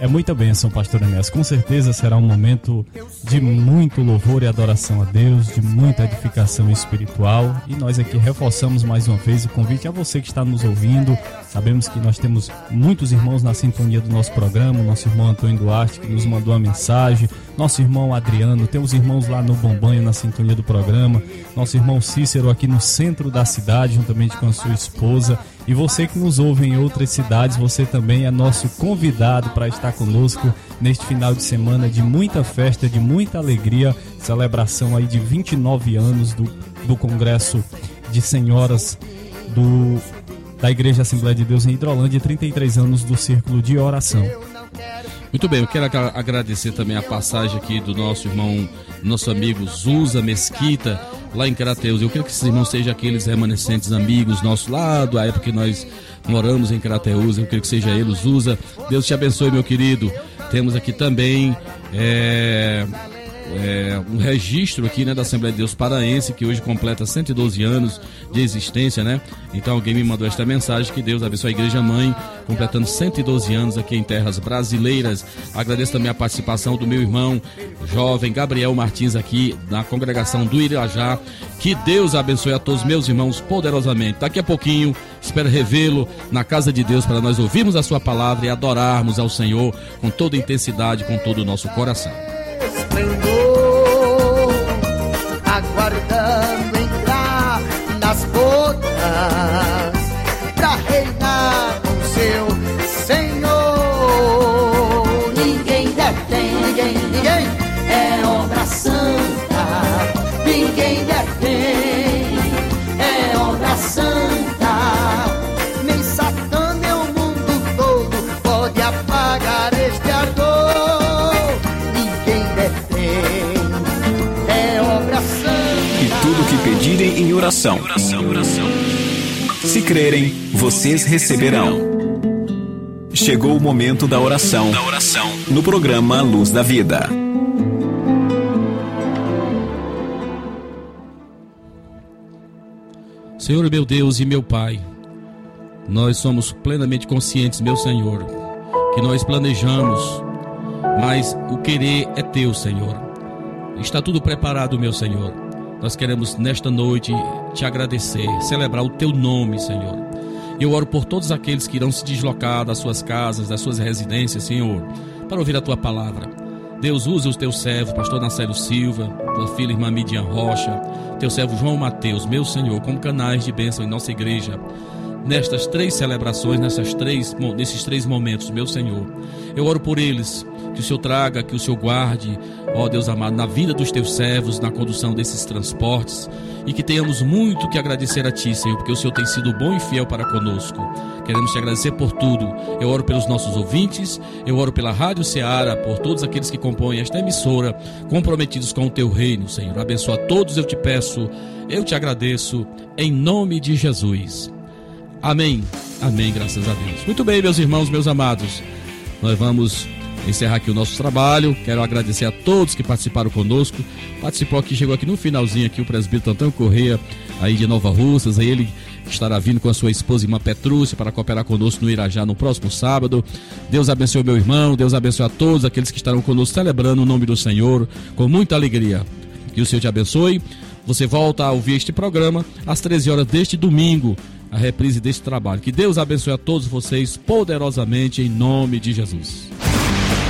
É muita bênção, pastor Enéas. Com certeza será um momento de muito louvor e adoração a Deus, de muita edificação espiritual. E nós aqui reforçamos mais uma vez o convite a você que está nos ouvindo. Sabemos que nós temos muitos irmãos na sintonia do nosso programa. Nosso irmão Antônio Duarte, que nos mandou uma mensagem. Nosso irmão Adriano. Temos irmãos lá no Bombanho, na sintonia do programa. Nosso irmão Cícero aqui no centro da cidade, juntamente com a sua esposa. E você que nos ouve em outras cidades, você também é nosso convidado para estar conosco neste final de semana de muita festa, de muita alegria, celebração aí de 29 anos do, do Congresso de Senhoras do, da Igreja Assembleia de Deus em Hidrolândia e 33 anos do Círculo de Oração. Muito bem, eu quero agradecer também a passagem aqui do nosso irmão, nosso amigo Zusa Mesquita, lá em Crateus. Eu quero que esses irmãos sejam aqueles remanescentes amigos nossos lá da época que nós moramos em Crateus. Eu quero que seja eles, Zusa. Deus te abençoe, meu querido. Temos aqui também. É é, um registro aqui né, da Assembleia de Deus Paraense, que hoje completa 112 anos de existência, né? Então alguém me mandou esta mensagem que Deus abençoe a Igreja Mãe, completando 112 anos aqui em terras brasileiras. Agradeço também a participação do meu irmão jovem Gabriel Martins aqui na congregação do Irajá. Que Deus abençoe a todos meus irmãos poderosamente. Daqui a pouquinho, espero revê-lo na casa de Deus para nós ouvirmos a sua palavra e adorarmos ao Senhor com toda intensidade, com todo o nosso coração nas bodas oração. Se crerem, vocês receberão. Chegou o momento da oração. No programa Luz da Vida. Senhor meu Deus e meu Pai, nós somos plenamente conscientes, meu Senhor, que nós planejamos, mas o querer é teu, Senhor. Está tudo preparado, meu Senhor. Nós queremos nesta noite te agradecer, celebrar o teu nome, Senhor. Eu oro por todos aqueles que irão se deslocar das suas casas, das suas residências, Senhor, para ouvir a tua palavra. Deus usa os teus servos, pastor Nacélio Silva, tua filha irmã Midian Rocha, teu servo João Mateus, meu Senhor, como canais de bênção em nossa igreja. Nestas três celebrações, nessas três, nesses três momentos, meu Senhor, eu oro por eles, que o Senhor traga, que o Senhor guarde, ó Deus amado, na vida dos teus servos, na condução desses transportes, e que tenhamos muito que agradecer a Ti, Senhor, porque o Senhor tem sido bom e fiel para conosco. Queremos te agradecer por tudo. Eu oro pelos nossos ouvintes, eu oro pela Rádio Ceará, por todos aqueles que compõem esta emissora, comprometidos com o Teu reino, Senhor. Abençoa todos, eu te peço, eu te agradeço, em nome de Jesus. Amém. Amém, graças a Deus. Muito bem, meus irmãos, meus amados. Nós vamos encerrar aqui o nosso trabalho. Quero agradecer a todos que participaram conosco. Participou aqui, chegou aqui no finalzinho aqui o presbítero Antônio Correia, aí de Nova Russas, aí ele estará vindo com a sua esposa irmã Petrúcia para cooperar conosco no Irajá no próximo sábado. Deus abençoe meu irmão, Deus abençoe a todos aqueles que estarão conosco celebrando o nome do Senhor com muita alegria. Que o Senhor te abençoe. Você volta a ouvir este programa às 13 horas deste domingo, a reprise deste trabalho. Que Deus abençoe a todos vocês poderosamente em nome de Jesus.